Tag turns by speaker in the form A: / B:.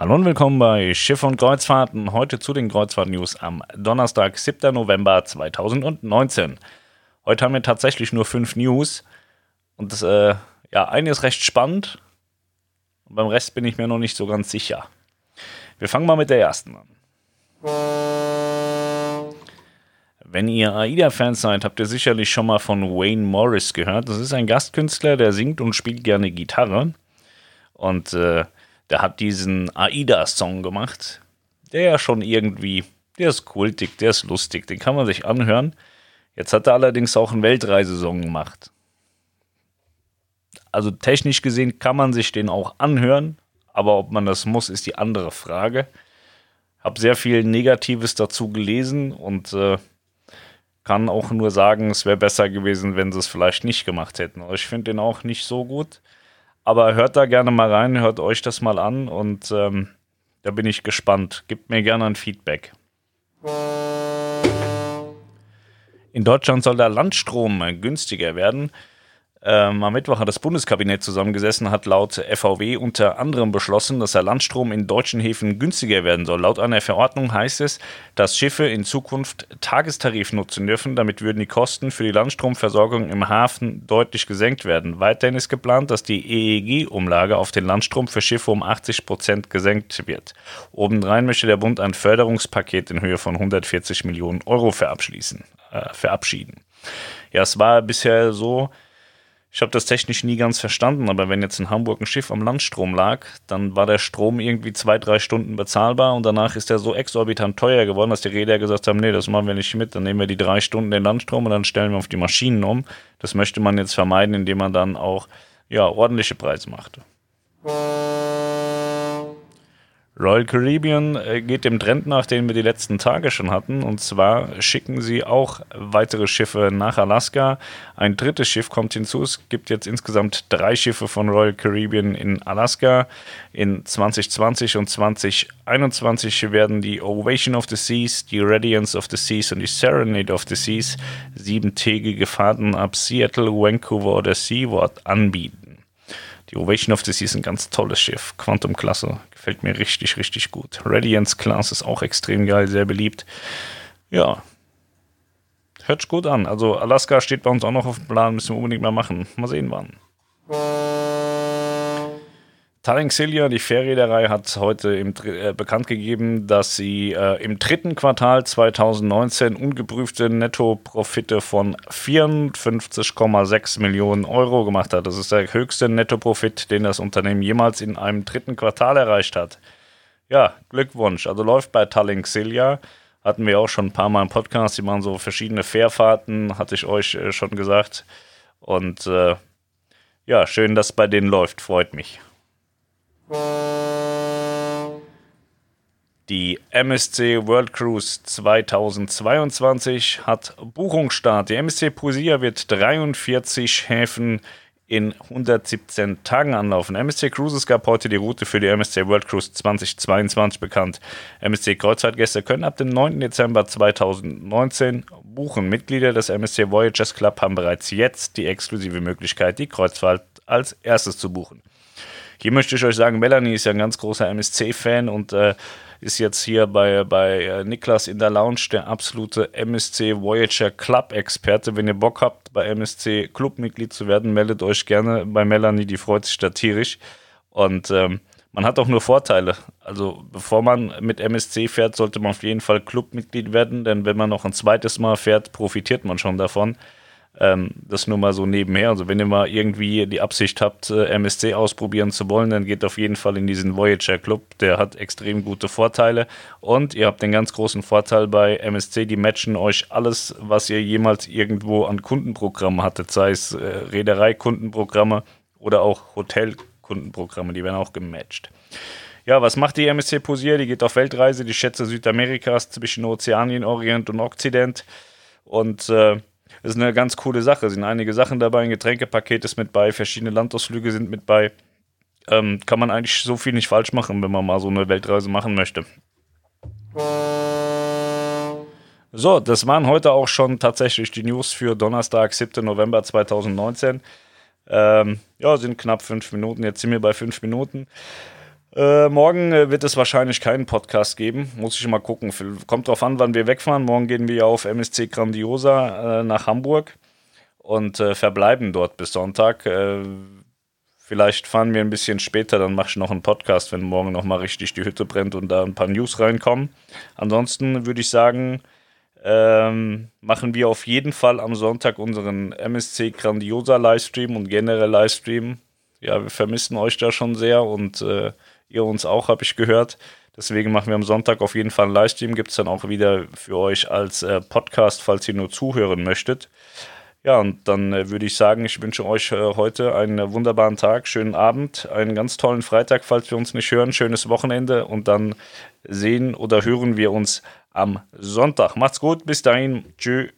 A: Hallo und willkommen bei Schiff und Kreuzfahrten. Heute zu den Kreuzfahrt-News am Donnerstag, 7. November 2019. Heute haben wir tatsächlich nur fünf News. Und das, äh, ja, eine ist recht spannend. Und beim Rest bin ich mir noch nicht so ganz sicher. Wir fangen mal mit der ersten an. Wenn ihr AIDA-Fans seid, habt ihr sicherlich schon mal von Wayne Morris gehört. Das ist ein Gastkünstler, der singt und spielt gerne Gitarre. Und äh, der hat diesen AIDA-Song gemacht, der ja schon irgendwie, der ist kultig, der ist lustig, den kann man sich anhören. Jetzt hat er allerdings auch einen Weltreisesong gemacht. Also technisch gesehen kann man sich den auch anhören, aber ob man das muss, ist die andere Frage. Hab sehr viel Negatives dazu gelesen und äh, kann auch nur sagen, es wäre besser gewesen, wenn sie es vielleicht nicht gemacht hätten. Aber ich finde den auch nicht so gut. Aber hört da gerne mal rein, hört euch das mal an und ähm, da bin ich gespannt. Gebt mir gerne ein Feedback. In Deutschland soll der Landstrom günstiger werden. Ähm, am Mittwoch hat das Bundeskabinett zusammengesessen, hat laut FVW unter anderem beschlossen, dass der Landstrom in deutschen Häfen günstiger werden soll. Laut einer Verordnung heißt es, dass Schiffe in Zukunft Tagestarif nutzen dürfen. Damit würden die Kosten für die Landstromversorgung im Hafen deutlich gesenkt werden. Weiterhin ist geplant, dass die EEG-Umlage auf den Landstrom für Schiffe um 80 Prozent gesenkt wird. Obendrein möchte der Bund ein Förderungspaket in Höhe von 140 Millionen Euro verabschließen, äh, verabschieden. Ja, es war bisher so, ich habe das technisch nie ganz verstanden, aber wenn jetzt in Hamburg ein Schiff am Landstrom lag, dann war der Strom irgendwie zwei, drei Stunden bezahlbar und danach ist er so exorbitant teuer geworden, dass die Räder gesagt haben, nee, das machen wir nicht mit, dann nehmen wir die drei Stunden den Landstrom und dann stellen wir auf die Maschinen um. Das möchte man jetzt vermeiden, indem man dann auch ja, ordentliche Preise macht. Royal Caribbean äh, geht dem Trend nach, den wir die letzten Tage schon hatten. Und zwar schicken sie auch weitere Schiffe nach Alaska. Ein drittes Schiff kommt hinzu. Es gibt jetzt insgesamt drei Schiffe von Royal Caribbean in Alaska. In 2020 und 2021 werden die Ovation of the Seas, die Radiance of the Seas und die Serenade of the Seas siebentägige Fahrten ab Seattle, Vancouver oder Seaward anbieten. Die Ovation of the Seas ist ein ganz tolles Schiff. Quantum-Klasse. Gefällt mir richtig, richtig gut. Radiance Class ist auch extrem geil, sehr beliebt. Ja. Hört sich gut an. Also Alaska steht bei uns auch noch auf dem Plan, müssen wir unbedingt mal machen. Mal sehen wann. Talenxilia, die Fährreederei, hat heute im, äh, bekannt gegeben, dass sie äh, im dritten Quartal 2019 ungeprüfte Nettoprofite von 54,6 Millionen Euro gemacht hat. Das ist der höchste Nettoprofit, den das Unternehmen jemals in einem dritten Quartal erreicht hat. Ja, Glückwunsch. Also läuft bei Talenxilia. Hatten wir auch schon ein paar Mal im Podcast. Die machen so verschiedene Fährfahrten, hatte ich euch äh, schon gesagt. Und äh, ja, schön, dass bei denen läuft. Freut mich. Die MSC World Cruise 2022 hat Buchungsstart. Die MSC Pusia wird 43 Häfen in 117 Tagen anlaufen. MSC Cruises gab heute die Route für die MSC World Cruise 2022 bekannt. MSC Kreuzfahrtgäste können ab dem 9. Dezember 2019 buchen. Mitglieder des MSC Voyagers Club haben bereits jetzt die exklusive Möglichkeit, die Kreuzfahrt als erstes zu buchen. Hier möchte ich euch sagen, Melanie ist ja ein ganz großer MSC-Fan und äh, ist jetzt hier bei, bei äh, Niklas in der Lounge der absolute MSC Voyager Club-Experte. Wenn ihr Bock habt, bei MSC Clubmitglied zu werden, meldet euch gerne bei Melanie, die freut sich da tierisch. Und ähm, man hat auch nur Vorteile. Also bevor man mit MSC fährt, sollte man auf jeden Fall Clubmitglied werden, denn wenn man noch ein zweites Mal fährt, profitiert man schon davon. Ähm, das nur mal so nebenher. Also wenn ihr mal irgendwie die Absicht habt, äh, MSC ausprobieren zu wollen, dann geht auf jeden Fall in diesen Voyager Club. Der hat extrem gute Vorteile. Und ihr habt den ganz großen Vorteil bei MSC, die matchen euch alles, was ihr jemals irgendwo an Kundenprogrammen hattet, sei es äh, Reederei-Kundenprogramme oder auch Hotel-Kundenprogramme, die werden auch gematcht. Ja, was macht die MSC Posier? Die geht auf Weltreise, die Schätze Südamerikas zwischen Ozeanien, Orient und Okzident. Und äh, ist eine ganz coole Sache. Es sind einige Sachen dabei, ein Getränkepaket ist mit bei, verschiedene Landausflüge sind mit bei. Ähm, kann man eigentlich so viel nicht falsch machen, wenn man mal so eine Weltreise machen möchte. So, das waren heute auch schon tatsächlich die News für Donnerstag, 7. November 2019. Ähm, ja, sind knapp fünf Minuten. Jetzt sind wir bei fünf Minuten. Äh, morgen äh, wird es wahrscheinlich keinen Podcast geben. Muss ich mal gucken. Kommt drauf an, wann wir wegfahren. Morgen gehen wir auf MSC Grandiosa äh, nach Hamburg und äh, verbleiben dort bis Sonntag. Äh, vielleicht fahren wir ein bisschen später, dann mache ich noch einen Podcast, wenn morgen nochmal richtig die Hütte brennt und da ein paar News reinkommen. Ansonsten würde ich sagen, ähm, machen wir auf jeden Fall am Sonntag unseren MSC Grandiosa Livestream und generell Livestream. Ja, wir vermissen euch da schon sehr und äh, ihr uns auch, habe ich gehört. Deswegen machen wir am Sonntag auf jeden Fall einen Livestream. Gibt es dann auch wieder für euch als äh, Podcast, falls ihr nur zuhören möchtet. Ja, und dann äh, würde ich sagen, ich wünsche euch äh, heute einen wunderbaren Tag, schönen Abend, einen ganz tollen Freitag, falls wir uns nicht hören, schönes Wochenende und dann sehen oder hören wir uns am Sonntag. Macht's gut, bis dahin, tschüss.